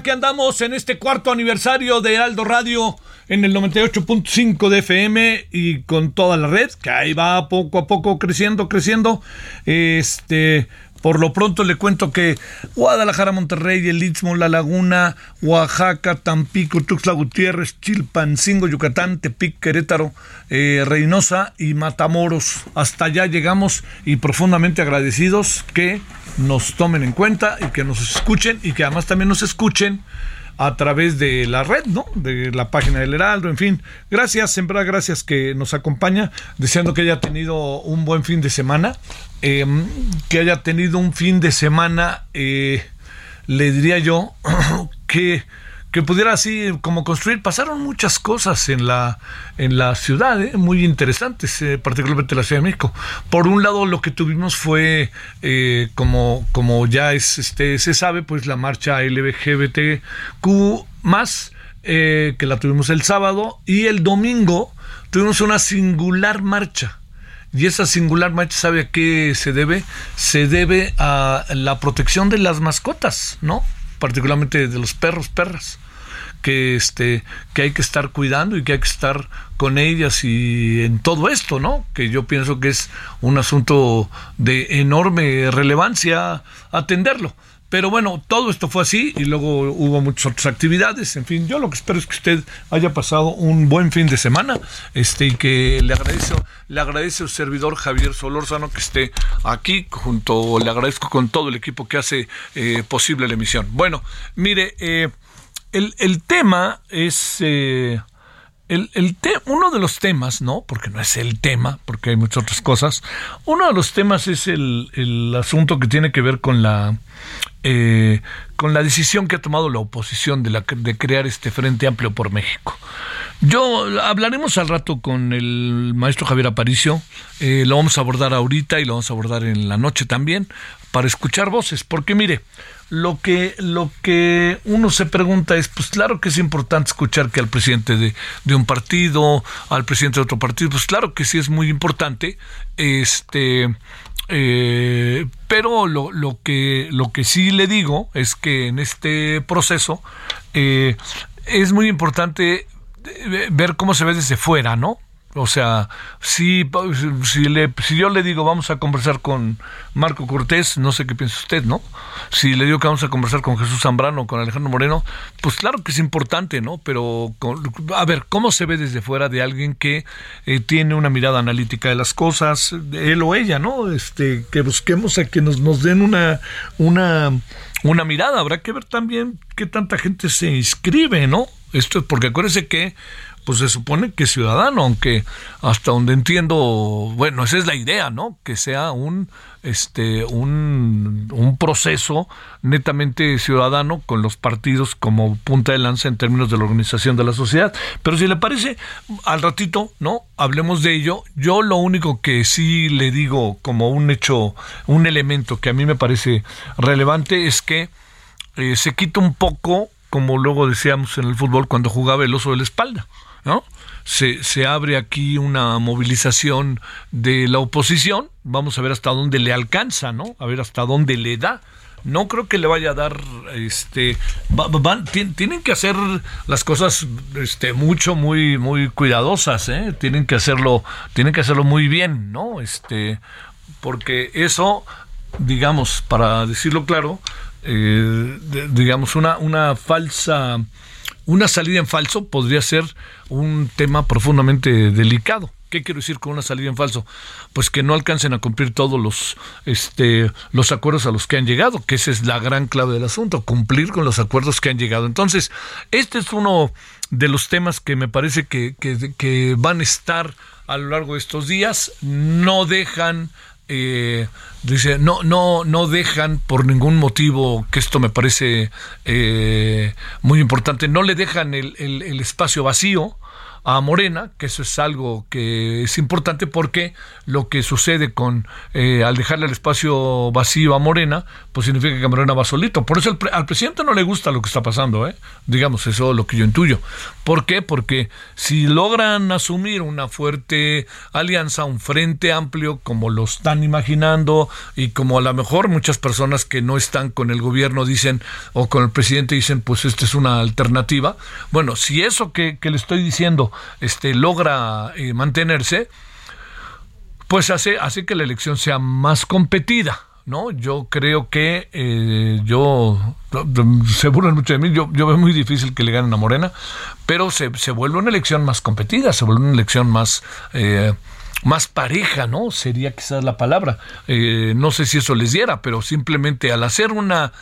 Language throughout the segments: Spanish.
Aquí andamos en este cuarto aniversario de Aldo Radio en el 98.5 de FM y con toda la red, que ahí va poco a poco creciendo, creciendo. Este, por lo pronto le cuento que Guadalajara, Monterrey, El Istmo, La Laguna, Oaxaca, Tampico, Tuxtla Gutiérrez, Chilpancingo, Yucatán, Tepic, Querétaro, eh, Reynosa y Matamoros. Hasta allá llegamos y profundamente agradecidos que nos tomen en cuenta y que nos escuchen y que además también nos escuchen a través de la red, ¿no? De la página del Heraldo, en fin. Gracias, siempre gracias que nos acompaña, deseando que haya tenido un buen fin de semana, eh, que haya tenido un fin de semana, eh, le diría yo, que que pudiera así como construir. Pasaron muchas cosas en la, en la ciudad, ¿eh? muy interesantes, eh, particularmente en la Ciudad de México. Por un lado, lo que tuvimos fue, eh, como, como ya es, este, se sabe, pues la marcha LGBTQ más, que la tuvimos el sábado, y el domingo tuvimos una singular marcha. Y esa singular marcha, ¿sabe a qué se debe? Se debe a la protección de las mascotas, ¿no? particularmente de los perros, perras, que este, que hay que estar cuidando y que hay que estar con ellas y en todo esto, ¿no? Que yo pienso que es un asunto de enorme relevancia atenderlo. Pero bueno, todo esto fue así y luego hubo muchas otras actividades. En fin, yo lo que espero es que usted haya pasado un buen fin de semana este, y que le agradezco, le agradece al servidor Javier Solórzano que esté aquí junto, le agradezco con todo el equipo que hace eh, posible la emisión. Bueno, mire, eh, el, el, tema es... Eh, el, el te uno de los temas, ¿no? Porque no es el tema, porque hay muchas otras cosas. Uno de los temas es el, el asunto que tiene que ver con la, eh, con la decisión que ha tomado la oposición de, la, de crear este Frente Amplio por México. Yo hablaremos al rato con el maestro Javier Aparicio, eh, lo vamos a abordar ahorita y lo vamos a abordar en la noche también, para escuchar voces, porque mire, lo que, lo que uno se pregunta es, pues claro que es importante escuchar que al presidente de, de, un partido, al presidente de otro partido, pues claro que sí es muy importante, este, eh, pero lo, lo, que, lo que sí le digo es que en este proceso eh, es muy importante eh, ver cómo se ve desde fuera, ¿no? O sea, si, si, le, si yo le digo vamos a conversar con Marco Cortés, no sé qué piensa usted, ¿no? Si le digo que vamos a conversar con Jesús Zambrano, con Alejandro Moreno, pues claro que es importante, ¿no? Pero a ver, ¿cómo se ve desde fuera de alguien que eh, tiene una mirada analítica de las cosas, él o ella, ¿no? Este, que busquemos a que nos, nos den una, una, una mirada. Habrá que ver también qué tanta gente se inscribe, ¿no? Esto es porque acuérdense que pues se supone que ciudadano, aunque hasta donde entiendo, bueno, esa es la idea, ¿no? Que sea un este un, un proceso netamente ciudadano con los partidos como punta de lanza en términos de la organización de la sociedad. Pero si le parece, al ratito, ¿no? Hablemos de ello. Yo lo único que sí le digo como un hecho, un elemento que a mí me parece relevante es que eh, se quita un poco, como luego decíamos en el fútbol, cuando jugaba el oso de la espalda. ¿No? Se, se, abre aquí una movilización de la oposición, vamos a ver hasta dónde le alcanza, ¿no? A ver hasta dónde le da. No creo que le vaya a dar, este, tienen que hacer las cosas, este, mucho, muy, muy cuidadosas, ¿eh? Tienen que hacerlo, tienen que hacerlo muy bien, ¿no? Este, porque eso, digamos, para decirlo claro, eh, digamos, una, una falsa una salida en falso podría ser un tema profundamente delicado. ¿Qué quiero decir con una salida en falso? Pues que no alcancen a cumplir todos los, este, los acuerdos a los que han llegado, que esa es la gran clave del asunto, cumplir con los acuerdos que han llegado. Entonces, este es uno de los temas que me parece que, que, que van a estar a lo largo de estos días. No dejan eh, dice, no, no, no dejan por ningún motivo, que esto me parece eh, muy importante, no le dejan el, el espacio vacío a Morena, que eso es algo que es importante porque lo que sucede con eh, al dejarle el espacio vacío a Morena, pues significa que Morena va solito. Por eso al presidente no le gusta lo que está pasando, ¿eh? digamos, eso es lo que yo intuyo. ¿Por qué? Porque si logran asumir una fuerte alianza, un frente amplio, como lo están imaginando, y como a lo mejor muchas personas que no están con el gobierno dicen, o con el presidente dicen, pues esta es una alternativa. Bueno, si eso que le estoy diciendo este, logra eh, mantenerse, pues hace, hace que la elección sea más competida. ¿no? Yo creo que eh, yo, se burlan mucho de mí, yo, veo muy difícil que le ganen a Morena, pero se, se vuelve una elección más competida, se vuelve una elección más, eh, más pareja, ¿no? Sería quizás la palabra. no sé si eso les diera, pero simplemente al hacer una,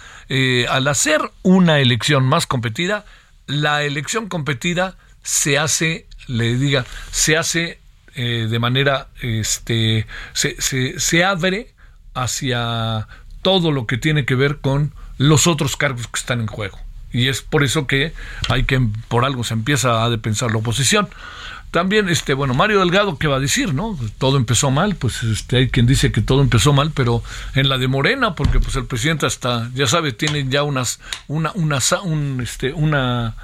al hacer una elección más competida, la elección competida se hace, le diga, se hace eh, de manera, este, se, se, se abre hacia todo lo que tiene que ver con los otros cargos que están en juego. Y es por eso que hay que, por algo se empieza a pensar la oposición. También, este, bueno, Mario Delgado, ¿qué va a decir, no? Todo empezó mal, pues este, hay quien dice que todo empezó mal, pero en la de Morena, porque pues el presidente hasta, ya sabe, tiene ya unas, una, una, un, este, una,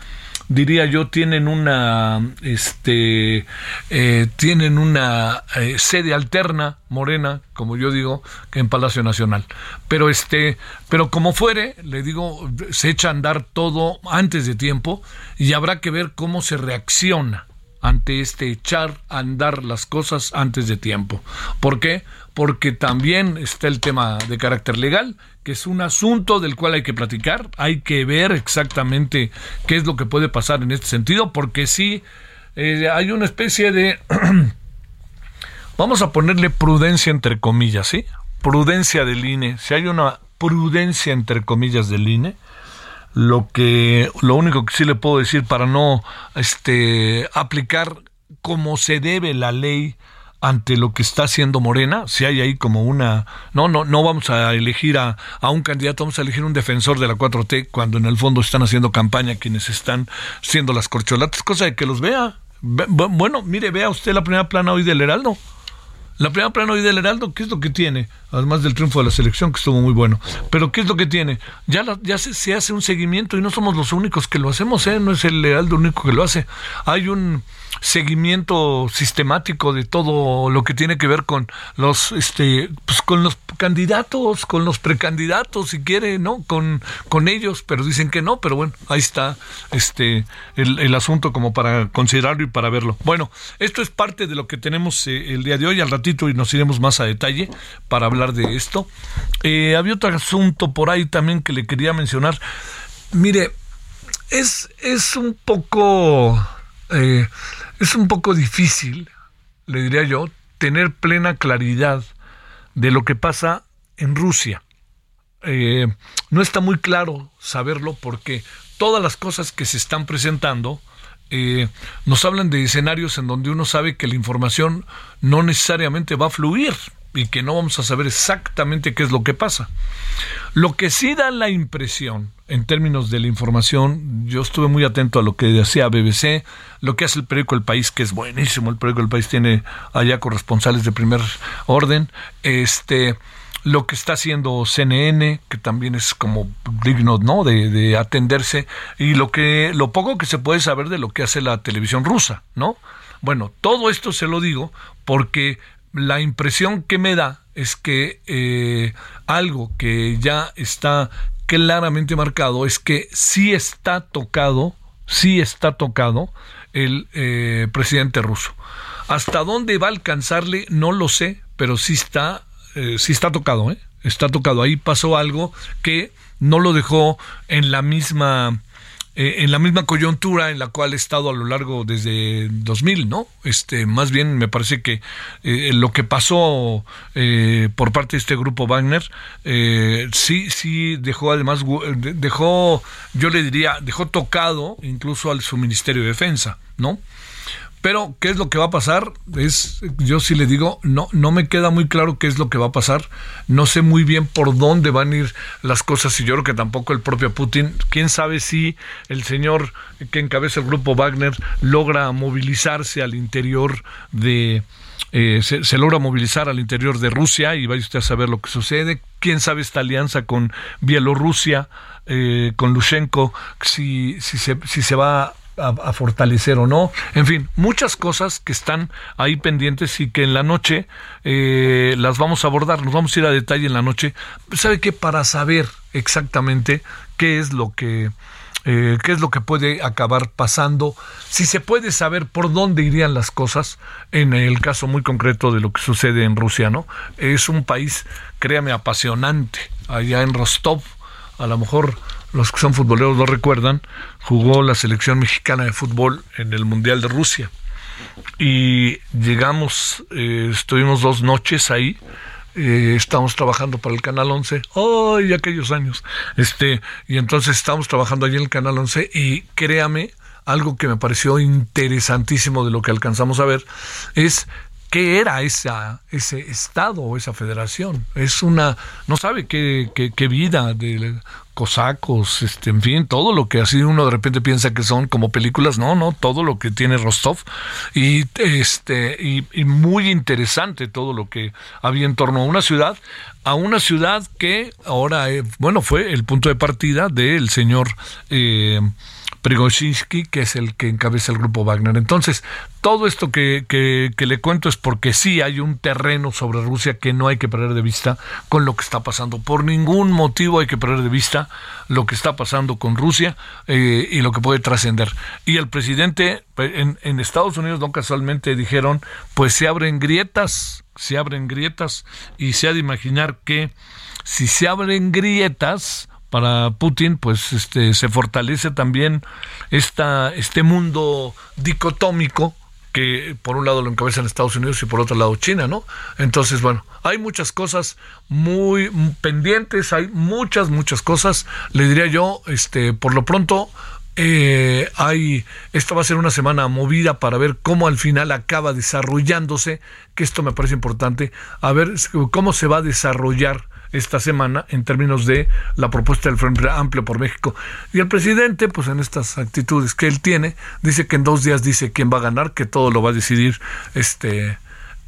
diría yo, tienen una, este, eh, tienen una eh, sede alterna, morena, como yo digo, en Palacio Nacional. Pero este, pero como fuere, le digo, se echa a andar todo antes de tiempo y habrá que ver cómo se reacciona ante este echar a andar las cosas antes de tiempo. ¿Por qué? Porque también está el tema de carácter legal, que es un asunto del cual hay que platicar, hay que ver exactamente qué es lo que puede pasar en este sentido, porque sí eh, hay una especie de, vamos a ponerle prudencia entre comillas, ¿sí? Prudencia del INE, si hay una prudencia entre comillas del INE, lo que lo único que sí le puedo decir para no este aplicar como se debe la ley ante lo que está haciendo Morena, si hay ahí como una no no no vamos a elegir a, a un candidato, vamos a elegir un defensor de la 4T cuando en el fondo están haciendo campaña quienes están siendo las corcholatas, cosa de que los vea. Bueno, mire, vea usted la primera plana hoy del Heraldo. La primera plana hoy del Heraldo, ¿qué es lo que tiene? Además del triunfo de la selección, que estuvo muy bueno. Pero ¿qué es lo que tiene? Ya, ya se, hace un seguimiento y no somos los únicos que lo hacemos, ¿eh? no es el leal el único que lo hace. Hay un seguimiento sistemático de todo lo que tiene que ver con los este pues con los candidatos, con los precandidatos si quiere, ¿no? Con con ellos, pero dicen que no, pero bueno, ahí está este el, el asunto como para considerarlo y para verlo. Bueno, esto es parte de lo que tenemos eh, el día de hoy, al ratito y nos iremos más a detalle para hablar de esto. Eh, había otro asunto por ahí también que le quería mencionar. Mire, es, es un poco eh, es un poco difícil, le diría yo, tener plena claridad de lo que pasa en Rusia. Eh, no está muy claro saberlo porque todas las cosas que se están presentando nos hablan de escenarios en donde uno sabe que la información no necesariamente va a fluir y que no vamos a saber exactamente qué es lo que pasa. Lo que sí da la impresión, en términos de la información, yo estuve muy atento a lo que decía BBC, lo que hace el periódico El País, que es buenísimo, el periódico El País tiene allá corresponsales de primer orden, este lo que está haciendo CNN, que también es como digno ¿no? de, de, atenderse, y lo que, lo poco que se puede saber de lo que hace la televisión rusa, ¿no? Bueno, todo esto se lo digo porque la impresión que me da es que eh, algo que ya está claramente marcado es que sí está tocado, sí está tocado el eh, presidente ruso. Hasta dónde va a alcanzarle no lo sé, pero sí está, eh, sí está tocado, está tocado. Ahí pasó algo que no lo dejó en la misma eh, en la misma coyuntura en la cual he estado a lo largo desde 2000, ¿no? Este, más bien me parece que eh, lo que pasó eh, por parte de este grupo Wagner sí, sí dejó además dejó, yo le diría, dejó tocado incluso al su Ministerio de Defensa, ¿no? Pero, ¿qué es lo que va a pasar? Es, yo sí le digo, no, no me queda muy claro qué es lo que va a pasar. No sé muy bien por dónde van a ir las cosas y yo creo que tampoco el propio Putin. Quién sabe si el señor que encabeza el grupo Wagner logra movilizarse al interior de, eh, se, logra movilizar al interior de Rusia y vaya usted a saber lo que sucede. Quién sabe esta alianza con Bielorrusia, eh, con Lushenko, si, si, se, si se va a, fortalecer o no. En fin, muchas cosas que están ahí pendientes y que en la noche eh, las vamos a abordar. Nos vamos a ir a detalle en la noche. ¿Sabe qué? Para saber exactamente qué es lo que... Eh, qué es lo que puede acabar pasando, si se puede saber por dónde irían las cosas, en el caso muy concreto de lo que sucede en Rusia, ¿no? Es un país, créame, apasionante, allá en Rostov, a lo mejor los que son futboleros lo recuerdan, jugó la selección mexicana de fútbol en el Mundial de Rusia. Y llegamos, eh, estuvimos dos noches ahí, eh, estamos trabajando para el Canal 11, ¡ay, aquellos años! Este, y entonces estamos trabajando allí en el Canal 11 y créame, algo que me pareció interesantísimo de lo que alcanzamos a ver es qué era esa, ese estado o esa federación. Es una, no sabe qué, qué, qué vida de cosacos, este, en fin, todo lo que así uno de repente piensa que son como películas, no, no, todo lo que tiene Rostov. Y este y, muy interesante todo lo que había en torno a una ciudad, a una ciudad que ahora, eh, bueno, fue el punto de partida del señor eh, Prigozhinsky, que es el que encabeza el grupo Wagner. Entonces, todo esto que, que, le cuento es porque sí hay un terreno sobre Rusia que no hay que perder de vista con lo que está pasando. Por ningún motivo hay que perder de vista lo que está pasando con Rusia eh, y lo que puede trascender. Y el presidente pues, en, en Estados Unidos, no casualmente, dijeron, pues se abren grietas, se abren grietas y se ha de imaginar que si se abren grietas, para Putin, pues este se fortalece también esta, este mundo dicotómico que por un lado lo encabezan Estados Unidos y por otro lado China, ¿no? Entonces, bueno, hay muchas cosas muy pendientes, hay muchas, muchas cosas. Le diría yo, este, por lo pronto, eh, hay, esta va a ser una semana movida para ver cómo al final acaba desarrollándose, que esto me parece importante, a ver cómo se va a desarrollar esta semana en términos de la propuesta del Frente Amplio por México. Y el presidente, pues en estas actitudes que él tiene, dice que en dos días dice quién va a ganar, que todo lo va a decidir este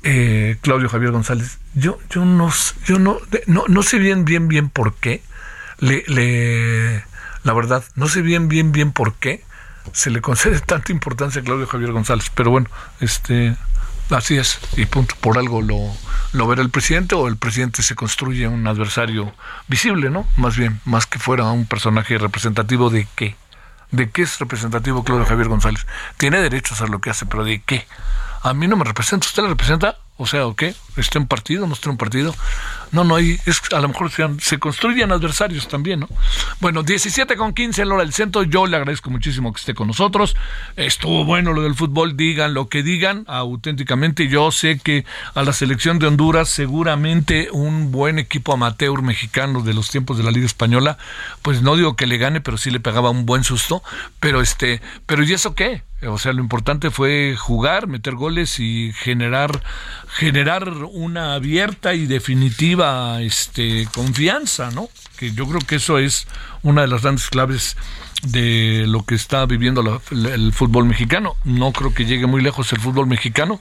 eh, Claudio Javier González, yo, yo no, yo no, no, no sé bien, bien, bien por qué le, le, la verdad, no sé bien, bien, bien por qué se le concede tanta importancia a Claudio Javier González, pero bueno, este, así es, y punto, por algo lo, lo verá el presidente o el presidente se construye un adversario visible, ¿no? Más bien, más que fuera un personaje representativo de qué. ¿De qué es representativo Claudio Javier González? Tiene derecho a hacer lo que hace, pero ¿de qué? A mí no me representa, ¿usted le representa? O sea, ¿o qué? ¿Está en partido? ¿No está en partido? No, no hay, es, a lo mejor se, se, construyen adversarios también, ¿no? Bueno, 17 con 15 en hora del centro, yo le agradezco muchísimo que esté con nosotros. Estuvo bueno lo del fútbol, digan lo que digan, auténticamente yo sé que a la selección de Honduras seguramente un buen equipo amateur mexicano de los tiempos de la Liga Española, pues no digo que le gane, pero sí le pegaba un buen susto, pero este, pero ¿y eso qué? O sea, lo importante fue jugar, meter goles y generar generar una abierta y definitiva este, confianza, ¿no? Que yo creo que eso es una de las grandes claves de lo que está viviendo la, el fútbol mexicano. No creo que llegue muy lejos el fútbol mexicano,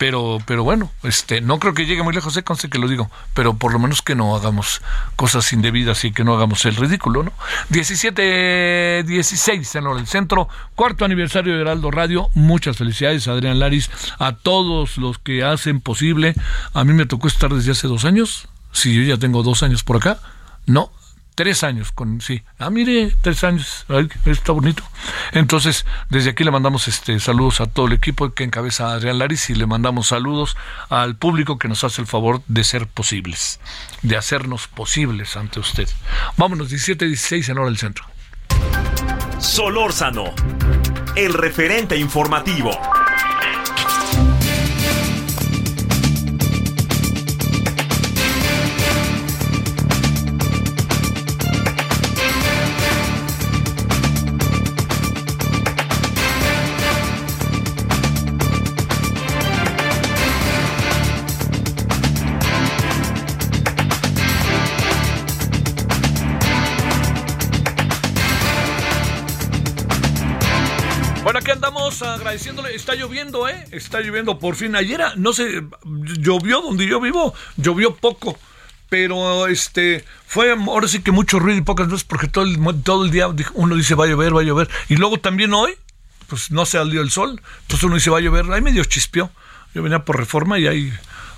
pero pero bueno este no creo que llegue muy lejos sé conste que lo digo. Pero por lo menos que no hagamos cosas indebidas y que no hagamos el ridículo no 17 16 en el centro cuarto aniversario de Heraldo Radio. Muchas felicidades Adrián Laris a todos los que hacen posible. A mí me tocó estar desde hace dos años. Si yo ya tengo dos años por acá no tres años con sí. Ah mire tres años. Ay, está bonito. Entonces desde aquí le mandamos este saludos a todo el equipo que encabeza Adrián Laris y le mandamos saludos al público que nos hace el favor de ser posibles de hacernos posibles ante usted. Vámonos 17 16 en hora del centro. Solórzano el referente informativo agradeciéndole, está lloviendo, ¿eh? Está lloviendo por fin. Ayer, no sé, llovió donde yo vivo, llovió poco. Pero este fue ahora sí que mucho ruido y pocas veces porque todo el, todo el día uno dice va a llover, va a llover. Y luego también hoy, pues no se salió el sol. Entonces uno dice va a llover. Ahí medio chispió. Yo venía por reforma y ahí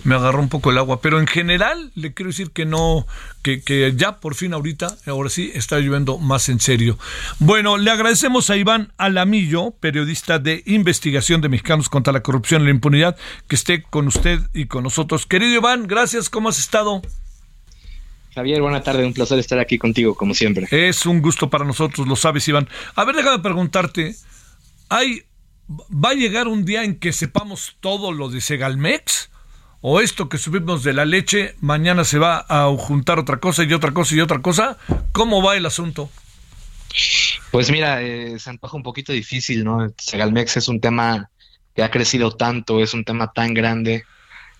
me agarró un poco el agua. Pero en general le quiero decir que no, que, que, ya por fin ahorita, ahora sí, está lloviendo más en serio. Bueno, le agradecemos a Iván Alamillo, periodista de investigación de Mexicanos contra la Corrupción y la Impunidad, que esté con usted y con nosotros. Querido Iván, gracias, ¿cómo has estado? Javier, buena tarde, un placer estar aquí contigo, como siempre. Es un gusto para nosotros, lo sabes, Iván. A ver, déjame preguntarte, ¿hay, ¿va a llegar un día en que sepamos todo lo de Segalmex? O esto que subimos de la leche, mañana se va a juntar otra cosa y otra cosa y otra cosa. ¿Cómo va el asunto? Pues mira, eh, se antoja un poquito difícil, ¿no? Segalmex es un tema que ha crecido tanto, es un tema tan grande,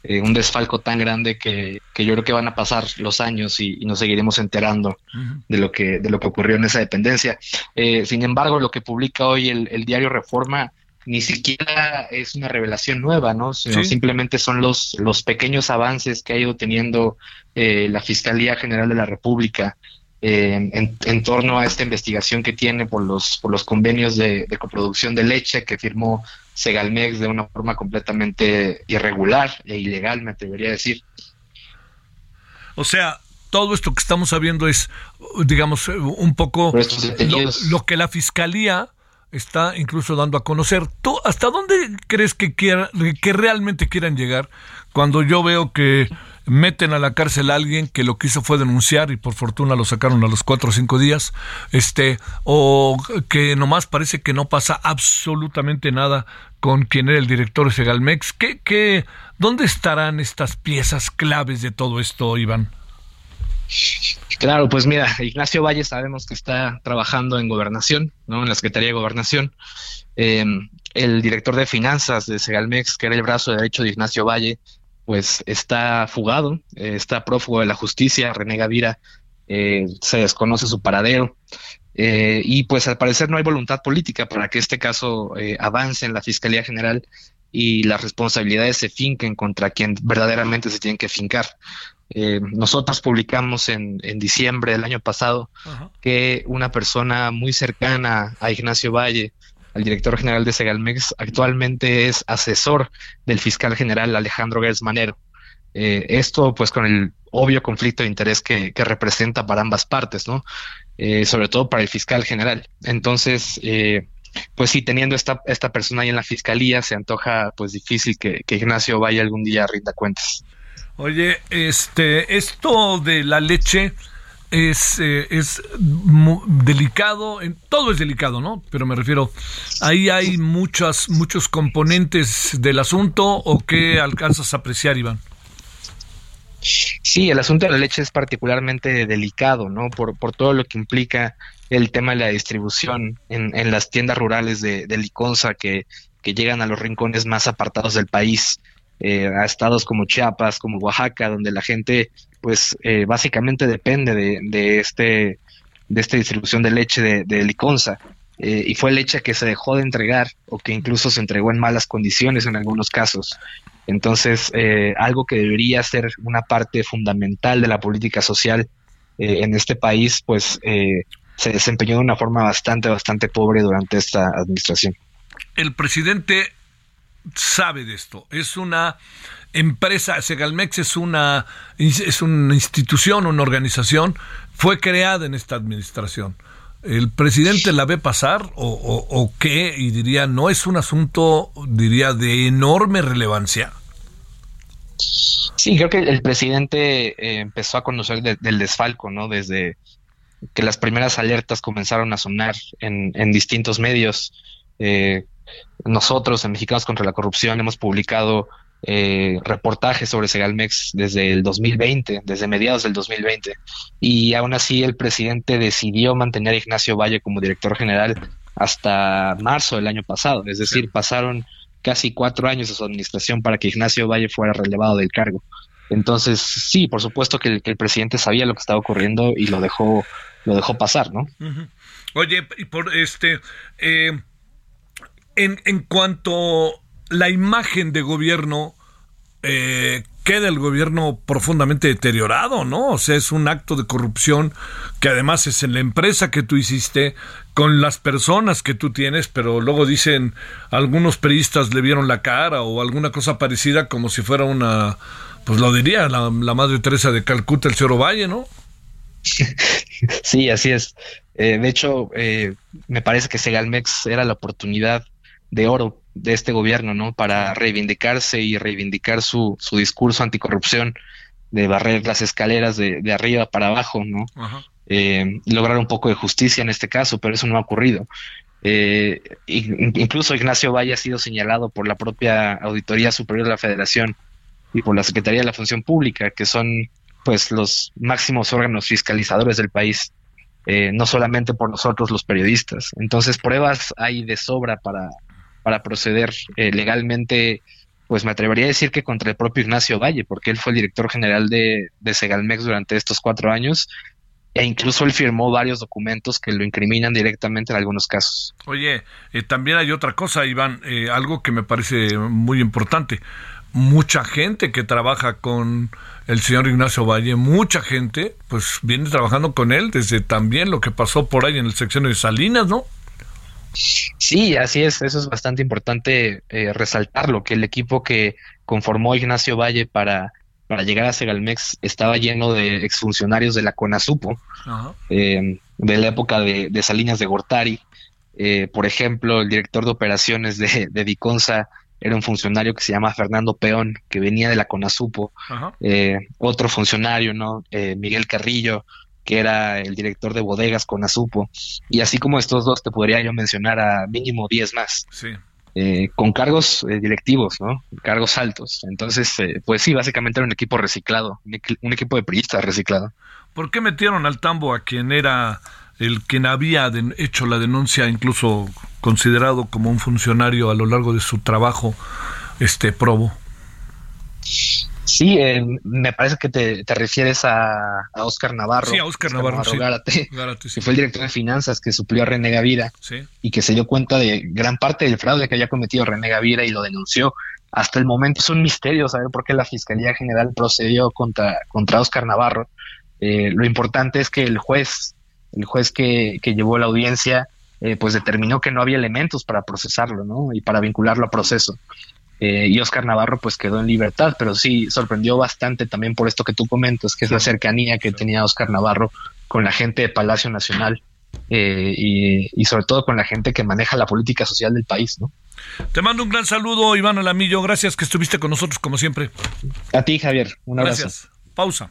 eh, un desfalco tan grande que, que, yo creo que van a pasar los años y, y nos seguiremos enterando uh -huh. de lo que de lo que ocurrió en esa dependencia. Eh, sin embargo, lo que publica hoy el, el diario Reforma ni siquiera es una revelación nueva, ¿no? Sino sí. simplemente son los, los pequeños avances que ha ido teniendo eh, la Fiscalía General de la República eh, en, en, torno a esta investigación que tiene por los, por los convenios de, de, coproducción de leche que firmó Segalmex de una forma completamente irregular e ilegal, me atrevería a decir. O sea, todo esto que estamos sabiendo es, digamos, un poco lo, lo que la Fiscalía está incluso dando a conocer. ¿Tú hasta dónde crees que, quiera, que realmente quieran llegar cuando yo veo que meten a la cárcel a alguien que lo que hizo fue denunciar y por fortuna lo sacaron a los cuatro o cinco días, este, o que nomás parece que no pasa absolutamente nada con quien era el director de Segalmex? ¿Qué, qué, ¿Dónde estarán estas piezas claves de todo esto, Iván? Claro, pues mira, Ignacio Valle sabemos que está trabajando en gobernación, ¿no? En la Secretaría de Gobernación. Eh, el director de finanzas de Segalmex, que era el brazo derecho de Ignacio Valle, pues está fugado, eh, está prófugo de la justicia, René Gavira, eh, se desconoce su paradero. y pues al parecer no hay voluntad política para que este caso avance en la Fiscalía General y las responsabilidades se finquen contra quien verdaderamente se tienen que fincar. Eh, nosotros publicamos en, en, diciembre del año pasado que una persona muy cercana a Ignacio Valle, al director general de Segalmex, actualmente es asesor del fiscal general Alejandro Gersmanero. Eh, esto pues con el obvio conflicto de interés que, representa para ambas partes, ¿no? Eh, sobre todo para el fiscal general. Entonces, eh, pues sí, teniendo esta, esta persona ahí en la fiscalía, se antoja pues difícil que, que Ignacio vaya algún día a rinda cuentas. Oye, este, esto de la leche es, eh, es delicado, todo es delicado, ¿no? Pero me refiero, ahí hay muchas, muchos componentes del asunto o qué alcanzas a apreciar, Iván. Sí, el asunto de la leche es particularmente delicado, ¿no? Por, por todo lo que implica el tema de la distribución en, en las tiendas rurales de, de Liconza que, que llegan a los rincones más apartados del país. Eh, a estados como Chiapas, como Oaxaca, donde la gente pues eh, básicamente depende de, de, este de esta distribución de leche de, de liconza. Eh, y fue leche que se dejó de entregar o que incluso se entregó en malas condiciones en algunos casos. Entonces, algo que debería ser una parte fundamental de la política social en este país, pues se desempeñó de una forma bastante, bastante pobre durante esta administración. El presidente sabe de esto. Es una empresa, Segalmex es una, es una institución, una organización, fue creada en esta administración. ¿El presidente la ve pasar o, o, qué? Y diría, no es un asunto, diría, de enorme relevancia. Sí, creo que el presidente eh, empezó a conocer del desfalco, ¿no? Desde que las primeras alertas comenzaron a sonar en, en distintos medios. Eh, nosotros en Mexicanos contra la Corrupción hemos publicado eh, reportajes sobre Segalmex desde el 2020, desde mediados del 2020, y aún así el presidente decidió mantener a Ignacio Valle como director general hasta marzo del año pasado, es decir, pasaron casi cuatro años de su administración para que Ignacio Valle fuera relevado del cargo. Entonces, sí, por supuesto que el, presidente sabía lo que estaba ocurriendo y lo dejó, lo dejó pasar, ¿no? Oye, y por este, eh, en, en cuanto la imagen de gobierno eh, queda el gobierno profundamente deteriorado, ¿no? O sea, es un acto de corrupción que además es en la empresa que tú hiciste, con las personas que tú tienes, pero luego dicen algunos periodistas le vieron la cara o alguna cosa parecida como si fuera una, pues lo diría la, Madre Teresa de Calcuta, el señor Valle, ¿no? Sí, así es. Eh, de hecho, eh, me parece que Segalmex era la oportunidad de oro de este gobierno, ¿no? Para reivindicarse y reivindicar su, su discurso anticorrupción, de barrer las escaleras de, de arriba para abajo, ¿no? Eh, lograr un poco de justicia en este caso, pero eso no ha ocurrido. Eh, incluso Ignacio Valle ha sido señalado por la propia Auditoría Superior de la Federación y por la Secretaría de la Función Pública, que son pues los máximos órganos fiscalizadores del país, eh, no solamente por nosotros los periodistas. Entonces pruebas hay de sobra para, para proceder eh, legalmente, pues me atrevería a decir que contra el propio Ignacio Valle, porque él fue el director general de, de Segalmex durante estos cuatro años e incluso él firmó varios documentos que lo incriminan directamente en algunos casos. Oye, eh, también hay otra cosa, Iván, algo que me parece muy importante. Mucha gente que trabaja con el señor Ignacio Valle, mucha gente, pues viene trabajando con él desde también lo que pasó por ahí en el sección de Salinas, ¿no? Sí, así es, eso es bastante importante eh, resaltarlo, que el equipo que conformó Ignacio Valle para, para llegar a Segalmex estaba lleno de exfuncionarios de la CONASUPO, eh, de la época de, de Salinas de Gortari. Eh, por ejemplo, el director de operaciones de, de Diconsa era un funcionario que se llama Fernando Peón, que venía de la CONASUPO. otro funcionario, ¿no? Miguel Carrillo, que era el director de bodegas con Azupo. Y así como estos dos, te podría yo mencionar a mínimo 10 más. Sí. Eh, con cargos eh, directivos, ¿no? Cargos altos. Entonces, eh, pues sí, básicamente era un equipo reciclado, un, equipo de periodistas reciclado. ¿Por qué metieron al tambo a quien era el quien había hecho la denuncia, incluso considerado como un funcionario a lo largo de su trabajo, este probo? Sí, eh, me parece que te, refieres a, Oscar Navarro. Sí, a Oscar, Navarro, sí. Gárate, que fue el director de finanzas que suplió a René Gavira y que se dio cuenta de gran parte del fraude que había cometido René Gavira y lo denunció. Hasta el momento es un misterio saber por qué la Fiscalía General procedió contra, contra Oscar Navarro. Eh, lo importante es que el juez, el juez que, que llevó la audiencia, eh, pues determinó que no había elementos para procesarlo, ¿no? Y para vincularlo a proceso. Eh, y Oscar Navarro pues quedó en libertad, pero sí sorprendió bastante también por esto que tú comentas, que es la cercanía que tenía Oscar Navarro con la gente de Palacio Nacional eh, y, sobre todo con la gente que maneja la política social del país, ¿no? Te mando un gran saludo, Iván Alamillo. Gracias que estuviste con nosotros como siempre. A ti, Javier. Un abrazo. Gracias. Pausa.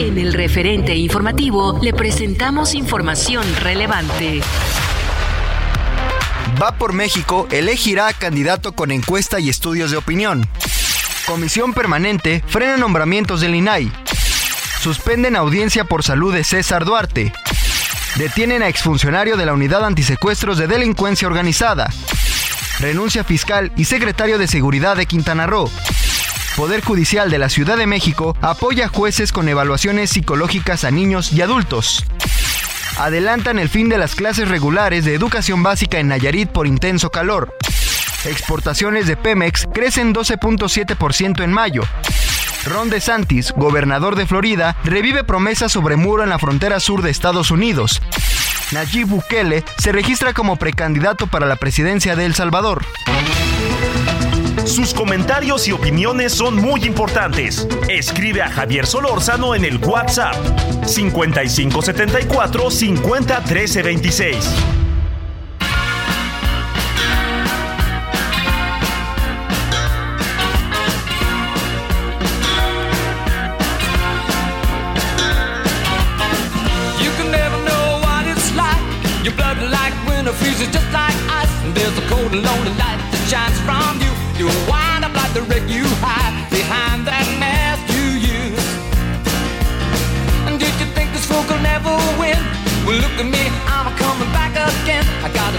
En el referente informativo le presentamos información relevante. Va por México elegirá candidato con encuesta y estudios de opinión. Comisión permanente frena nombramientos del INAI. Suspenden audiencia por salud de César Duarte. Detienen a exfuncionario de la Unidad Antisecuestros de Delincuencia Organizada. Renuncia fiscal y secretario de Seguridad de Quintana Roo. Poder Judicial de la Ciudad de México apoya jueces con evaluaciones psicológicas a niños y adultos adelantan el fin de las clases regulares de educación básica en Nayarit por intenso calor. Exportaciones de Pemex crecen 12.7% en mayo. Ron DeSantis, gobernador de Florida, revive promesas sobre muro en la frontera sur de Estados Unidos. Nayib Bukele se registra como precandidato para la presidencia de El Salvador. Sus comentarios y opiniones son muy importantes. Escribe a Javier Solórzano en el WhatsApp 5574 50 13 26. Your blood like winter freezes just like ice. And there's a cold and lonely light that shines from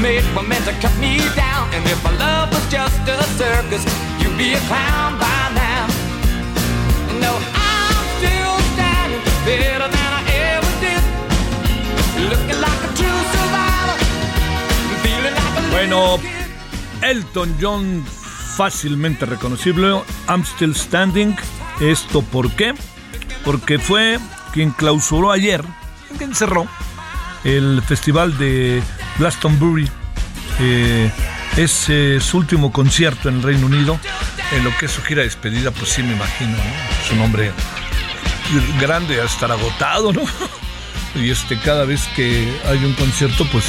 Made were meant to cut me down. And if my love was just a circus, you'd be a clown by now. Bueno, Elton John fácilmente reconocible, I'm Still Standing. ¿Esto por qué? Porque fue quien clausuró ayer, quien cerró el festival de Glastonbury. Eh, es eh, su último concierto en el Reino Unido. En lo que es su gira de despedida, pues sí me imagino, ¿no? Su nombre grande a estar agotado, ¿no? Y este, cada vez que hay un concierto, pues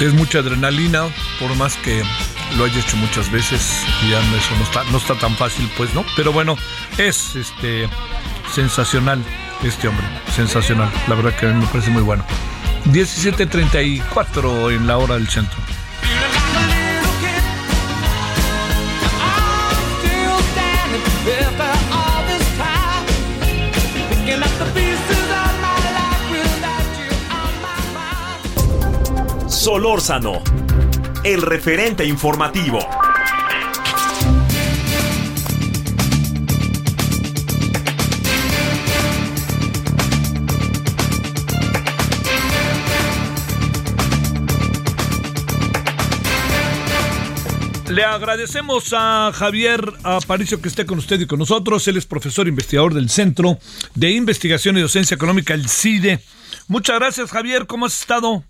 Es mucha adrenalina, por más que lo haya hecho muchas veces, ya eso no está, no está tan fácil, pues, ¿no? Pero bueno, es este sensacional este hombre, sensacional. La verdad que me parece muy bueno. 17.34 en la hora del centro. Solórzano, el referente informativo. Le agradecemos a Javier Aparicio que esté con usted y con nosotros. Él es profesor investigador del Centro de Investigación y Docencia Económica, el CIDE. Muchas gracias, Javier. ¿Cómo has estado?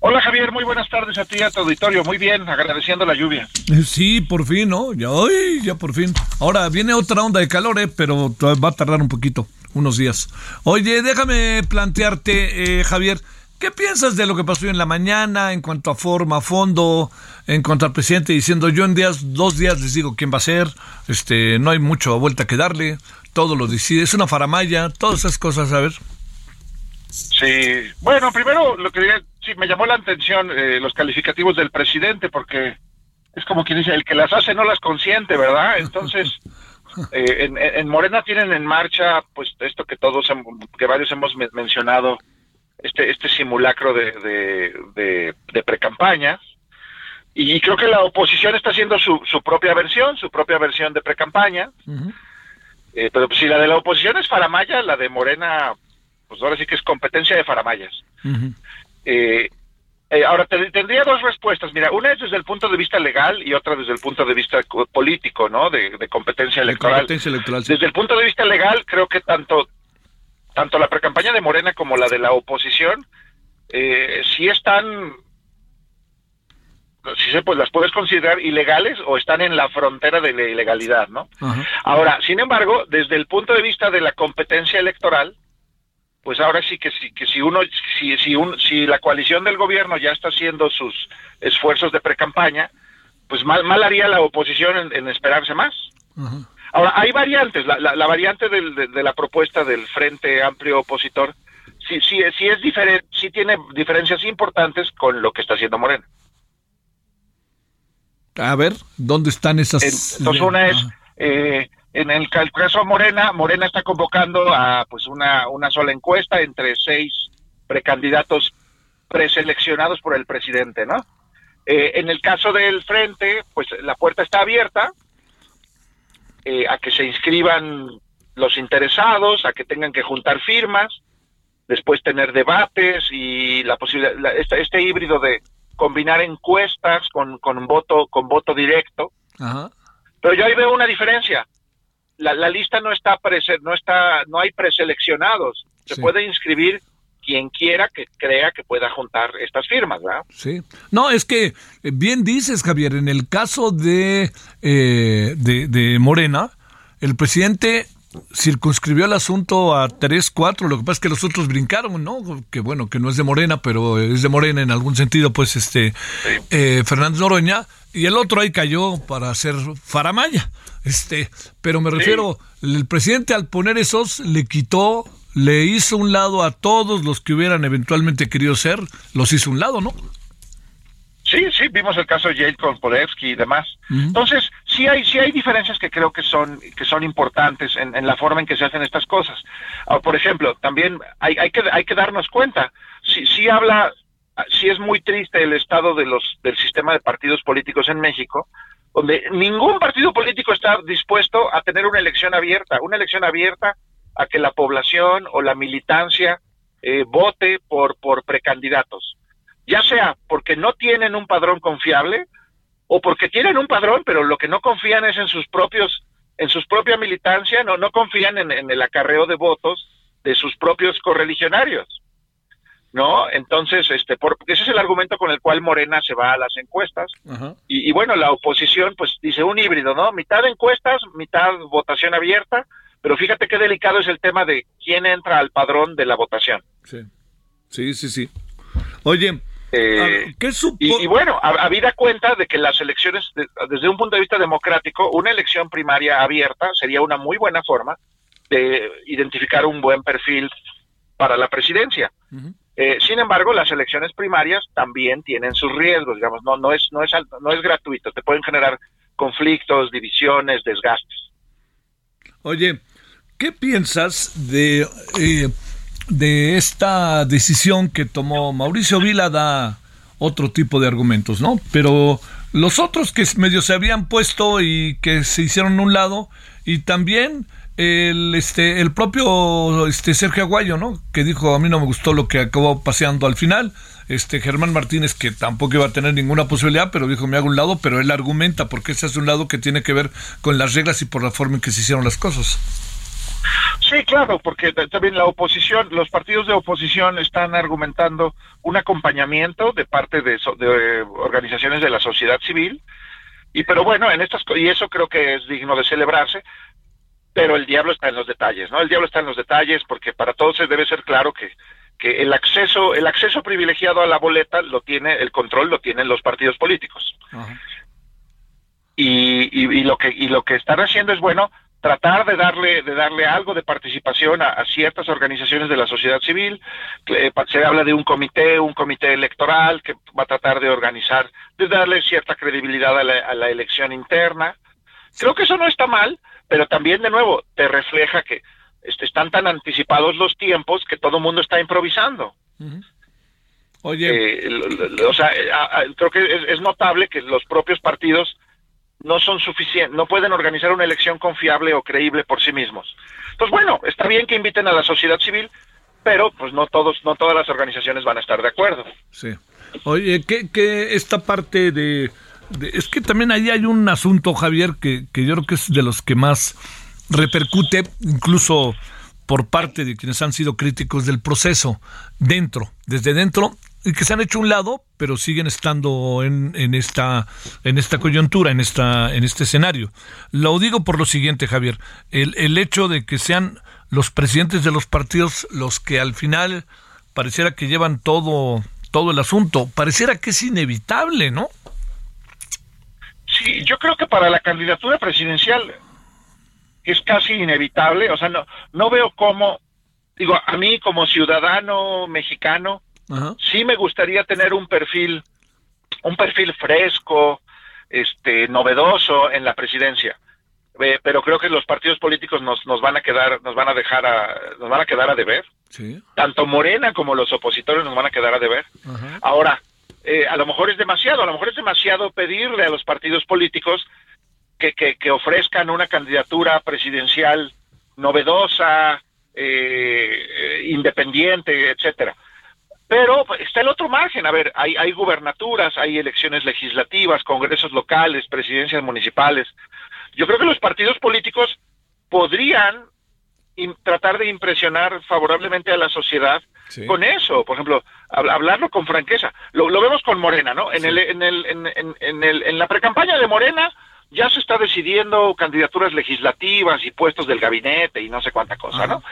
Hola Javier, muy buenas tardes a ti y a tu auditorio. Muy bien, agradeciendo la lluvia. Sí, por fin, ¿no? Ya, ay, ya por fin. Ahora viene otra onda de calor, ¿eh? pero va a tardar un poquito, unos días. Oye, déjame plantearte, eh, Javier, ¿qué piensas de lo que pasó en la mañana en cuanto a forma, fondo, en cuanto al presidente diciendo yo en días, dos días les digo quién va a ser, este, no hay mucho vuelta que darle, todo lo decide, es una faramaya, todas esas cosas, a ver. Sí, bueno, primero lo que sí me llamó la atención eh, los calificativos del presidente porque es como quien dice el que las hace no las consiente, ¿verdad? Entonces eh, en, en, Morena tienen en marcha pues esto que todos que varios hemos mencionado este este simulacro de de, de, de precampaña y creo que la oposición está haciendo su, su propia versión, su propia versión de precampaña. eh, pero si la de la oposición es Faramaya, la de Morena pues ahora sí que es competencia de faramayas. eh, eh, ahora, te, tendría dos respuestas. Mira, una es desde el punto de vista legal y otra desde el punto de vista político, ¿no? De, de competencia electoral. competencia electoral sí. Desde el punto de vista legal, creo que tanto, tanto la precampaña de Morena como la de la oposición, eh, sí están, si se pues las puedes considerar ilegales o están en la frontera de la ilegalidad, ¿no? Ahora, sin embargo, desde el punto de vista de la competencia electoral, pues ahora sí que si, que si uno, si, si, un, si la coalición del gobierno ya está haciendo sus esfuerzos de precampaña, pues mal, mal haría la oposición en, en esperarse más. Ahora, hay variantes. La, la, la variante del, de, de, la propuesta del Frente Amplio Opositor sí, sí, sí es diferente, sí tiene diferencias importantes con lo que está haciendo Morena. A ver, ¿dónde están esas? Entonces, una es, eh, en el caso Morena, Morena está convocando a pues una, una sola encuesta entre seis precandidatos preseleccionados por el presidente, ¿no? Eh, en el caso del frente, pues la puerta está abierta eh, a que se inscriban los interesados, a que tengan que juntar firmas, después tener debates y la posibilidad, la, este, este híbrido de combinar encuestas con, con voto con voto directo. Ajá. Pero yo ahí veo una diferencia. La, la lista no está prese, no está no hay preseleccionados. Se Sí. puede inscribir quien quiera que crea que pueda juntar estas firmas, ¿verdad? Sí. No, es que eh, bien dices, Javier, en el caso de, eh, de, de Morena, el presidente circunscribió el asunto a tres, cuatro, lo que pasa es que los otros brincaron, ¿no? Que bueno, que no es de Morena, pero es de Morena en algún sentido, pues este eh, Fernández Noroña, y el otro ahí cayó para hacer faramaya. Este, pero me refiero, el presidente al poner esos le quitó, le hizo un lado a todos los que hubieran eventualmente querido ser, los hizo un lado, ¿no? Sí, sí, vimos el caso de Jade con Podevsky y demás. Entonces, sí hay, sí hay diferencias que creo que son, que son importantes en, en la forma en que se hacen estas cosas. Ah, por ejemplo, también hay, hay que, hay que darnos cuenta, sí, sí habla, sí es muy triste el estado de los, del sistema de partidos políticos en México, donde ningún partido político está dispuesto a tener una elección abierta, una elección abierta a que la población o la militancia eh, vote por, por precandidatos ya sea porque no tienen un padrón confiable o porque tienen un padrón, pero lo que no confían es en sus propios, en sus propia militancia, no, no confían en, en el acarreo de votos de sus propios correligionarios. ¿No? Entonces, este, por, ese es el argumento con el cual Morena se va a las encuestas. Y, y bueno, la oposición, pues dice un híbrido, ¿no? Mitad encuestas, mitad votación abierta, pero fíjate qué delicado es el tema de quién entra al padrón de la votación. Sí, sí, sí. sí. Oye, Eh, y, y, bueno, habida cuenta de que las elecciones, desde un punto de vista democrático, una elección primaria abierta sería una muy buena forma de identificar un buen perfil para la presidencia. Eh, sin embargo, las elecciones primarias también tienen sus riesgos, digamos, no, no, es, no, es, no es gratuito, te pueden generar conflictos, divisiones, desgastes. Oye, ¿qué piensas de, eh, de esta decisión que tomó Mauricio Vila? Da otro tipo de argumentos, ¿no? Pero los otros que medio se habían puesto y que se hicieron un lado, y también el este el propio este Sergio Aguayo, ¿no? Que dijo, a mí no me gustó lo que acabó paseando al final. Este Germán Martínez que tampoco iba a tener ninguna posibilidad, pero dijo, me hago un lado, pero él argumenta porque ese es un lado que tiene que ver con las reglas y por la forma en que se hicieron las cosas. Sí, claro, porque también la oposición, los partidos de oposición están argumentando un acompañamiento de parte de, de organizaciones de la sociedad civil, y pero bueno, en estas y eso creo que es digno de celebrarse, pero el diablo está en los detalles, ¿no? El diablo está en los detalles porque para todos se debe ser claro que, que el acceso el acceso privilegiado a la boleta lo tiene el control lo tienen los partidos políticos y, y, lo que y lo que están haciendo es bueno tratar de darle de darle algo de participación a, ciertas organizaciones de la sociedad civil. Se habla de un comité un comité electoral que va a tratar de organizar de darle cierta credibilidad a la, a la elección interna. Creo que eso no está mal pero también de nuevo te refleja que este, están tan anticipados los tiempos que todo el mundo está improvisando. Oye, eh, o sea, eh, creo que es, notable que los propios partidos no son suficientes, no pueden organizar una elección confiable o creíble por sí mismos. Pues bueno, está bien que inviten a la sociedad civil, pero pues no todos, no todas las organizaciones van a estar de acuerdo. Sí. Oye, que, que esta parte de es que también ahí hay un asunto, Javier, que, que yo creo que es de los que más repercute, incluso por parte de quienes han sido críticos del proceso, dentro, desde dentro, que se han hecho un lado, pero siguen estando en, en, esta, en esta coyuntura, en, esta, en este escenario. Lo digo por lo siguiente, Javier, el, el hecho de que sean los presidentes de los partidos los que al final pareciera que llevan todo, todo el asunto, pareciera que es inevitable, ¿no? Sí, yo creo que para la candidatura presidencial es casi inevitable, o sea, no, no veo cómo, digo, a mí como ciudadano mexicano, sí me gustaría tener un perfil, un perfil fresco, este, novedoso en la presidencia. Eh, pero creo que los partidos políticos nos, nos van a quedar, nos van a dejar a, nos van a quedar a deber. Sí. Tanto Morena como los opositores nos van a quedar a deber. Ahora, eh, a lo mejor es demasiado, a lo mejor es demasiado pedirle a los partidos políticos que, que, ofrezcan una candidatura presidencial novedosa, eh, independiente, etcétera. Pero está el otro margen, a ver, hay, hay gubernaturas, hay elecciones legislativas, congresos locales, presidencias municipales. Yo creo que los partidos políticos podrían tratar de impresionar favorablemente a la sociedad con eso, por ejemplo, hablarlo con franqueza. Lo, vemos con Morena, ¿no? En, el, en, el, en, en, el, en la precampaña de Morena ya se está decidiendo candidaturas legislativas y puestos del gabinete y no sé cuánta cosa, ¿no?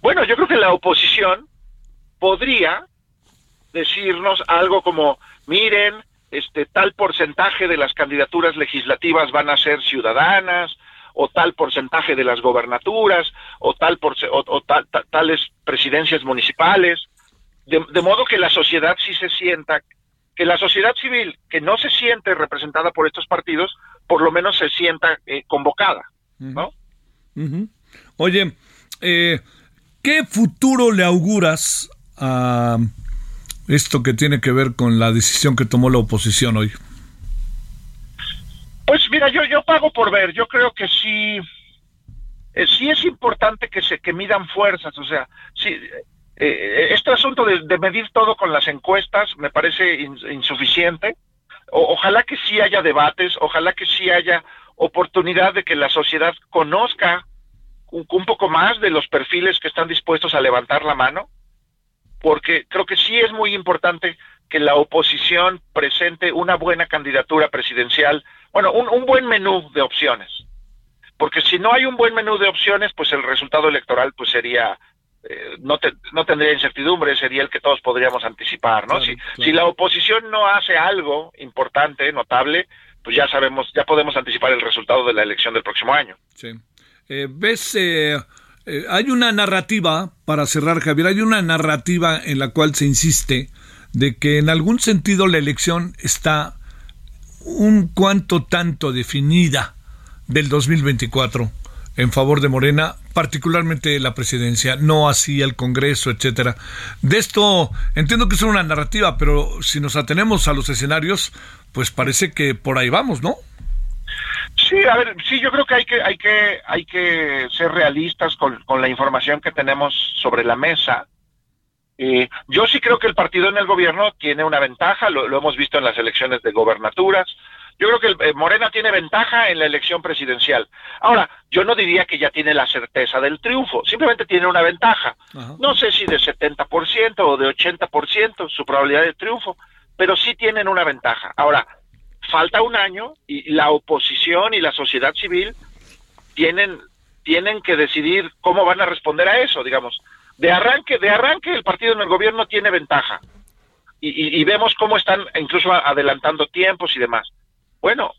Bueno, yo creo que la oposición podría decirnos algo como, miren, este tal porcentaje de las candidaturas legislativas van a ser ciudadanas, o tal porcentaje de las gobernaturas o tal por, o, tales presidencias municipales, de, modo que la sociedad sí se sienta, que la sociedad civil que no se siente representada por estos partidos, por lo menos se sienta eh, convocada, ¿no? Oye, eh, ¿qué futuro le auguras a esto que tiene que ver con la decisión que tomó la oposición hoy? Pues mira, yo, yo pago por ver, yo creo que sí, eh, sí es importante que se que midan fuerzas, o sea, sí, eh, este asunto de, medir todo con las encuestas me parece insuficiente. ojalá que sí haya debates, ojalá que sí haya oportunidad de que la sociedad conozca un, poco más de los perfiles que están dispuestos a levantar la mano, porque creo que sí es muy importante que la oposición presente una buena candidatura presidencial bueno, un, buen menú de opciones. Porque si no hay un buen menú de opciones, pues el resultado electoral pues sería eh, no, no tendría incertidumbre, sería el que todos podríamos anticipar, ¿no? si, si la oposición no hace algo importante, notable, pues ya sabemos, ya podemos anticipar el resultado de la elección del próximo año. Sí. Eh, ¿Ves? Eh, hay una narrativa, para cerrar, Javier, hay una narrativa en la cual se insiste de que en algún sentido la elección está un cuanto tanto definida del 2024 en favor de Morena, particularmente la presidencia, no así el Congreso, etcétera. De esto entiendo que es una narrativa, pero si nos atenemos a los escenarios, pues parece que por ahí vamos, ¿no? Sí, a ver, sí, yo creo que hay que hay que hay que ser realistas con, con la información que tenemos sobre la mesa. Eh, yo sí creo que el partido en el gobierno tiene una ventaja, lo, lo hemos visto en las elecciones de gobernaturas, yo creo que eh, Morena tiene ventaja en la elección presidencial. Ahora, yo no diría que ya tiene la certeza del triunfo, simplemente tiene una ventaja. No sé si de 70% o de 80% su probabilidad de triunfo, pero sí tienen una ventaja. Ahora, falta un año y la oposición y la sociedad civil tienen tienen que decidir cómo van a responder a eso, digamos. De arranque, de arranque el partido en el gobierno tiene ventaja. Y, y vemos cómo están incluso adelantando tiempos y demás. Bueno,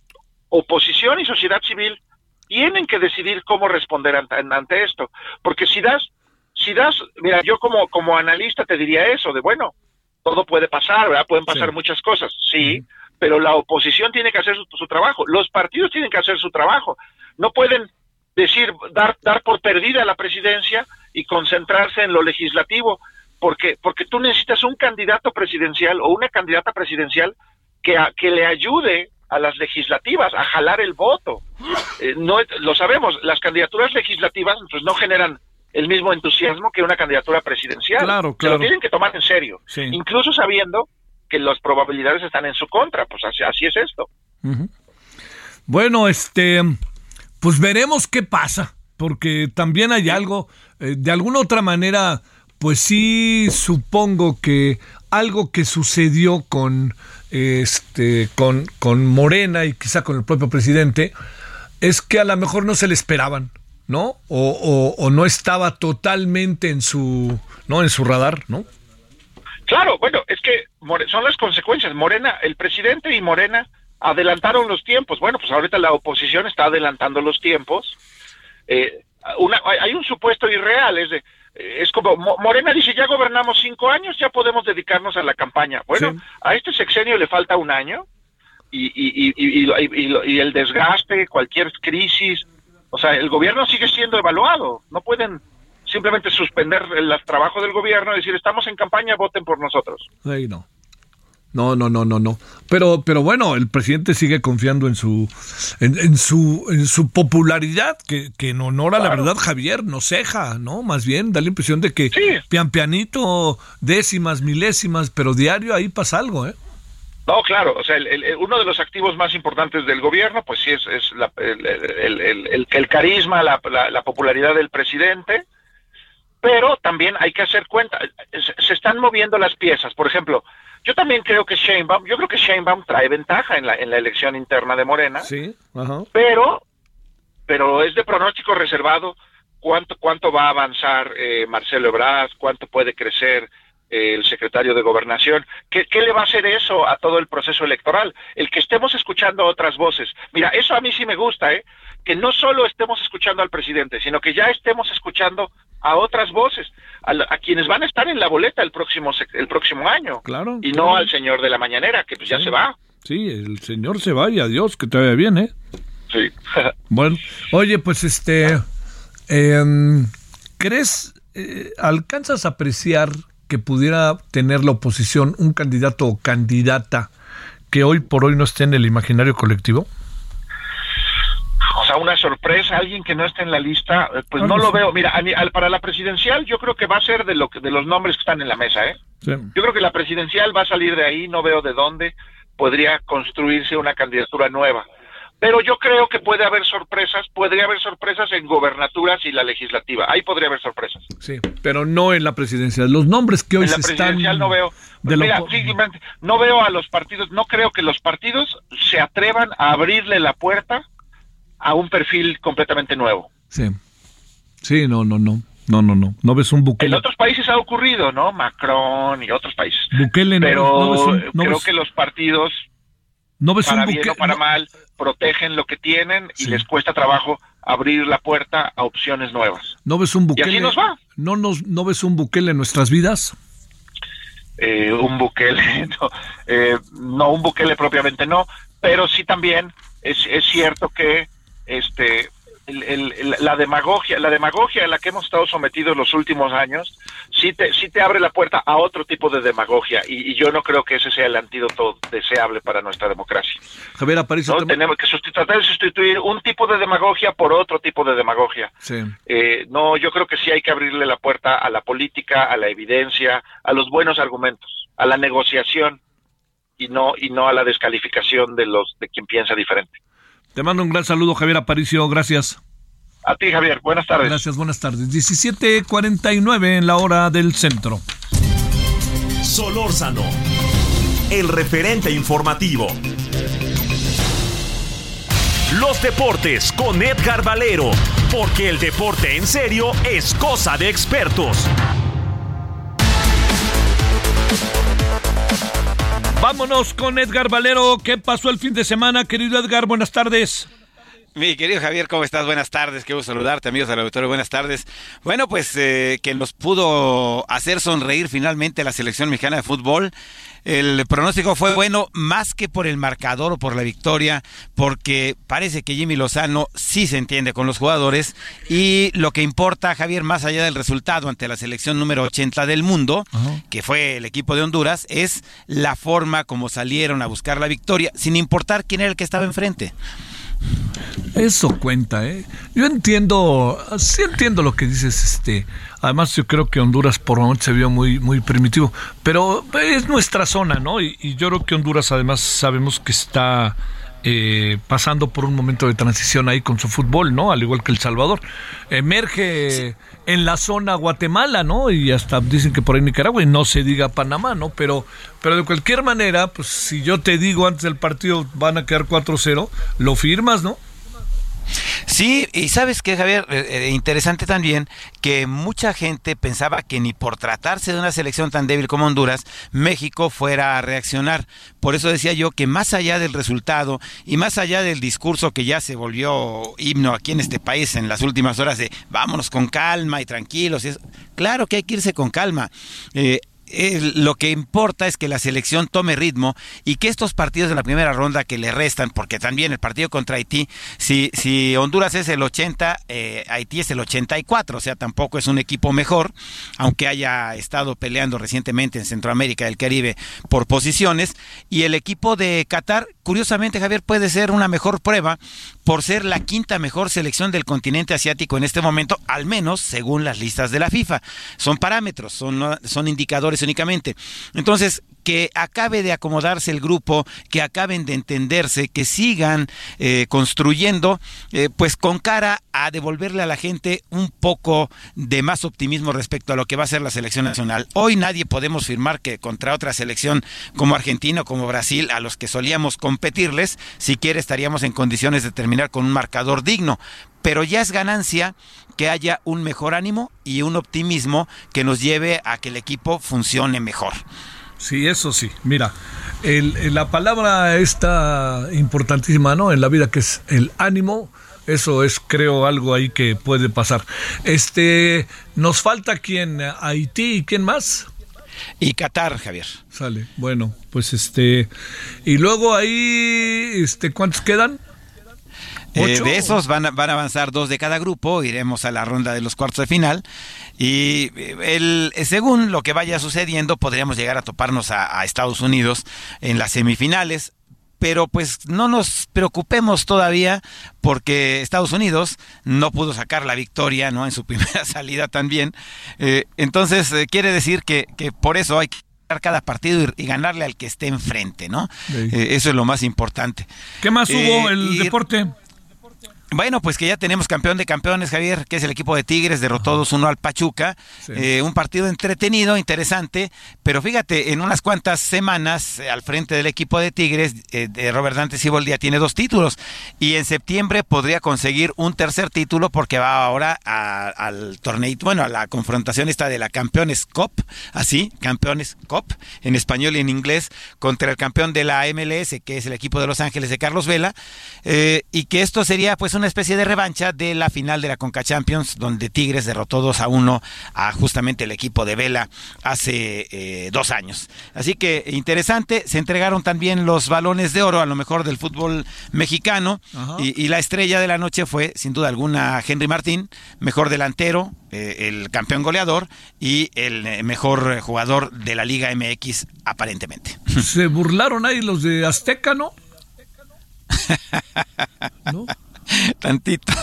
oposición y sociedad civil tienen que decidir cómo responder ante, esto, porque si das, si das, mira, yo como, como analista te diría eso, de bueno, todo puede pasar, ¿verdad? Pueden pasar muchas cosas, sí, pero la oposición tiene que hacer su, trabajo, los partidos tienen que hacer su trabajo, no pueden decir, dar, dar por perdida la presidencia y concentrarse en lo legislativo, porque, porque tú necesitas un candidato presidencial o una candidata presidencial que, que le ayude a las legislativas, a jalar el voto. Eh, no lo sabemos, las candidaturas legislativas pues no generan el mismo entusiasmo que una candidatura presidencial. Claro, claro. Se lo tienen que tomar en serio, incluso sabiendo que las probabilidades están en su contra, pues así, es esto. Bueno, este, pues veremos qué pasa, porque también hay algo, eh, de alguna otra manera, pues sí supongo que algo que sucedió con este con, con Morena y quizá con el propio presidente es que a lo mejor no se le esperaban, ¿no? O, o, no estaba totalmente en su no en su radar, ¿no? Claro, bueno, es que son las consecuencias. Morena, el presidente y Morena adelantaron los tiempos. Bueno, pues ahorita la oposición está adelantando los tiempos. Eh, una, hay un supuesto irreal, es de es como Morena dice ya gobernamos cinco años ya podemos dedicarnos a la campaña bueno a este sexenio le falta un año y, y, y, y, el desgaste cualquier crisis o sea el gobierno sigue siendo evaluado no pueden simplemente suspender el trabajo del gobierno y decir estamos en campaña voten por nosotros Ahí no no, no, no, no, no. Pero, pero bueno, el presidente sigue confiando en su, en, su, en su popularidad, que, que en honor a la verdad, Javier, no ceja, ¿no? Más bien da la impresión de que pian pianito, décimas, milésimas, pero diario ahí pasa algo, ¿eh? No, claro, o sea, uno de los activos más importantes del gobierno, pues sí, es, es el, el, carisma, la, la popularidad del presidente, pero también hay que hacer cuenta, se están moviendo las piezas, por ejemplo, yo también creo que Sheinbaum, yo creo que Sheinbaum trae ventaja en la, en la elección interna de Morena. Sí, ajá. Pero, pero es de pronóstico reservado cuánto, cuánto va a avanzar eh, Marcelo Ebrard, cuánto puede crecer eh, el secretario de Gobernación. ¿Qué, ¿Qué le va a hacer eso a todo el proceso electoral? El que estemos escuchando otras voces. Mira, eso a mí sí me gusta, ¿eh? Que no solo estemos escuchando al presidente, sino que ya estemos escuchando a otras voces, a, quienes van a estar en la boleta el próximo el próximo año. Claro. Y no al señor de la mañanera, que pues ya se va. Sí, el señor se va y adiós, que te vaya bien, ¿eh? Sí. bueno, oye, pues este, em, ¿crees, eh, alcanzas a apreciar que pudiera tener la oposición un candidato o candidata que hoy por hoy no esté en el imaginario colectivo? O sea, una sorpresa, alguien que no esté en la lista, eh, pues no lo veo. Mira, para la presidencial yo creo que va a ser de, lo, de los nombres que están en la mesa, ¿eh? Yo creo que la presidencial va a salir de ahí, no veo de dónde podría construirse una candidatura nueva. Pero yo creo que puede haber sorpresas, podría haber sorpresas en gobernaturas y la legislativa. Ahí podría haber sorpresas. Sí, pero no en la presidencial. Los nombres que hoy en la presidencial no veo. mira, simplemente no veo a los partidos, no creo que los partidos se atrevan a abrirle la puerta a un perfil completamente nuevo. Sí. Sí, no, no, no. No, no, no. No ves un En Bukele. otros países ha ocurrido, ¿no? Macron y otros países. Bukele no, Pero no ves un, no creo ves- que los partidos, no ves para un bien o para mal, protegen lo que tienen y Sí. les cuesta trabajo abrir la puerta a opciones nuevas. ¿No ves un Y Bukele? así nos va. ¿No, nos, ¿No ves un Bukele en nuestras vidas? eh, un Bukele, no, eh, no un Bukele propiamente no, pero sí también es, es cierto que este el- la demagogia, la demagogia a la que hemos estado sometidos los últimos años, sí te, sí te abre la puerta a otro tipo de demagogia y, y yo no creo que ese sea el antídoto deseable para nuestra democracia. Javier. ¿no? te- Tenemos que tratar de sustituir un tipo de demagogia por otro tipo de demagogia. Sí. Eh, no, yo creo que sí hay que abrirle la puerta a la política, a la evidencia, a los buenos argumentos, a la negociación y no y no a la descalificación de los de quien piensa diferente. Te mando un gran saludo, Javier Aparicio. Gracias. A ti, Javier. Buenas tardes. Gracias, buenas tardes. 17.49 en la hora del centro. Solórzano, el referente informativo. Los deportes con Edgar Valero, porque el deporte en serio es cosa de expertos. Vámonos con Edgar Valero. ¿Qué pasó el fin de semana, querido Edgar? Buenas tardes. Mi querido Javier, ¿cómo estás? Buenas tardes, gusto saludarte, amigos del auditorio, buenas tardes. Bueno, pues eh, que nos pudo hacer sonreír finalmente la selección mexicana de fútbol. El pronóstico fue bueno más que por el marcador o por la victoria, porque parece que Jimmy Lozano sí se entiende con los jugadores y lo que importa, Javier, más allá del resultado ante la selección número 80 del mundo, que fue el equipo de Honduras, es la forma como salieron a buscar la victoria, sin importar quién era el que estaba enfrente. Eso cuenta, ¿eh? Yo entiendo, sí entiendo lo que dices, este. Además, yo creo que Honduras por momentos se vio muy, muy primitivo, pero es nuestra zona, ¿no? Y, y yo creo que Honduras, además, sabemos que está eh, pasando por un momento de transición ahí con su fútbol, ¿no? Al igual que El Salvador. Emerge en la zona Guatemala, ¿no? Y hasta dicen que por ahí Nicaragua y no se diga Panamá, ¿no? Pero, pero de cualquier manera, pues si yo te digo antes del partido van a quedar 4-0, lo firmas, ¿no? Sí, y sabes que Javier, Eh, eh, interesante también que mucha gente pensaba que ni por tratarse de una selección tan débil como Honduras, México fuera a reaccionar. Por eso decía yo que más allá del resultado y más allá del discurso que ya se volvió himno aquí en este país en las últimas horas de vámonos con calma y tranquilos, y eso, claro que hay que irse con calma. Eh, lo que importa es que la selección tome ritmo y que estos partidos de la primera ronda que le restan, porque también el partido contra Haití, si, si Honduras es el 80, eh, Haití es el 84, o sea, tampoco es un equipo mejor, aunque haya estado peleando recientemente en Centroamérica y el Caribe por posiciones, y el equipo de Qatar, curiosamente Javier, puede ser una mejor prueba por ser la quinta mejor selección del continente asiático en este momento, al menos según las listas de la FIFA. Son parámetros, son, son indicadores únicamente. Entonces, que acabe de acomodarse el grupo, que acaben de entenderse, que sigan eh, construyendo, eh, pues con cara a devolverle a la gente un poco de más optimismo respecto a lo que va a ser la selección nacional. Hoy nadie podemos firmar que contra otra selección como Argentina o como Brasil, a los que solíamos competirles, siquiera estaríamos en condiciones de terminar con un marcador digno. Pero ya es ganancia que haya un mejor ánimo y un optimismo que nos lleve a que el equipo funcione mejor. Sí, eso sí. Mira, el, el- la palabra está importantísima, ¿no? En la vida que es el ánimo. Eso es, creo, algo ahí que puede pasar. Este, nos falta quién, Haití y quién más. Y Qatar, Javier. Sale. Bueno, pues este, y luego ahí, este, ¿cuántos quedan? Eh, de esos van a, van a avanzar dos de cada grupo, iremos a la ronda de los cuartos de final. Y eh, el, según lo que vaya sucediendo, podríamos llegar a toparnos a, a Estados Unidos en las semifinales. Pero pues no nos preocupemos todavía porque Estados Unidos no pudo sacar la victoria ¿no? en su primera salida también. Eh, entonces eh, quiere decir que, que por eso hay que ganar cada partido y, y ganarle al que esté enfrente, ¿no? Sí. Eh, eso es lo más importante. ¿Qué más hubo el y- deporte? Bueno, pues que ya tenemos campeón de campeones, Javier, que es el equipo de Tigres, derrotó 2-1 al Pachuca. Eh, un partido entretenido, interesante, pero fíjate, en unas cuantas semanas al frente del equipo de Tigres, de Robert Dante Siboldi ya tiene dos títulos y en septiembre podría conseguir un tercer título porque va ahora al torneo, bueno, a la confrontación esta de la Campeones Cup, así, Campeones Cup, en español y en inglés, contra el campeón de la MLS, que es el equipo de Los Ángeles de Carlos Vela, eh, y que esto sería pues una especie de revancha de la final de la Conca Champions, donde Tigres derrotó 2 a 1 a justamente el equipo de Vela hace eh, dos años. Así que interesante, se entregaron también los balones de oro, a lo mejor del fútbol mexicano, y, la estrella de la noche fue, sin duda alguna, Henry Martín, mejor delantero, eh, el campeón goleador y el eh, mejor jugador de la Liga MX, aparentemente. Se burlaron ahí los de Azteca, ¿no? ¿No? tantito,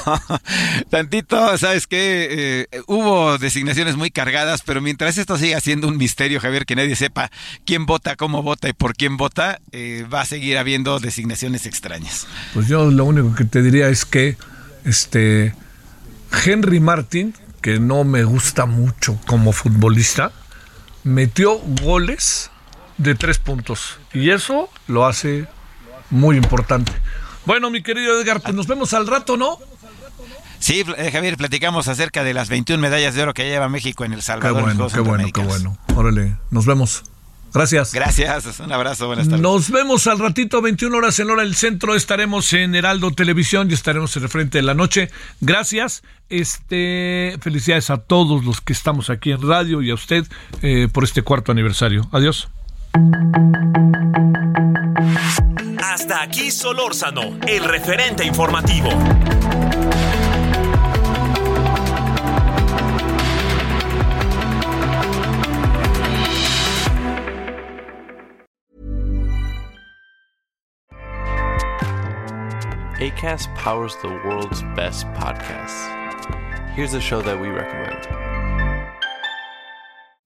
tantito, ¿sabes qué? Eh, hubo designaciones muy cargadas, pero mientras esto siga siendo un misterio, Javier, que nadie sepa quién vota, cómo vota y por quién vota, eh, va a seguir habiendo designaciones extrañas. Pues yo lo único que te diría es que este Henry Martin, que no me gusta mucho como futbolista, metió goles de tres puntos y eso lo hace muy importante. Bueno, mi querido Edgar, pues nos vemos al rato, ¿no? Sí, eh, Javier, platicamos acerca de las 21 medallas de oro que lleva México en El Salvador. Qué bueno, qué bueno, qué bueno. Órale, nos vemos. Gracias. Gracias, un abrazo, buenas tardes. Nos vemos al ratito, 21 horas en hora del centro. Estaremos en Heraldo Televisión y estaremos en el frente de la noche. Gracias. Este, felicidades a todos los que estamos aquí en radio y a usted eh, por este cuarto aniversario. Adiós. Hasta aquí Solórzano, el referente informativo. ACAST powers the world's best podcasts. Here's a show that we recommend.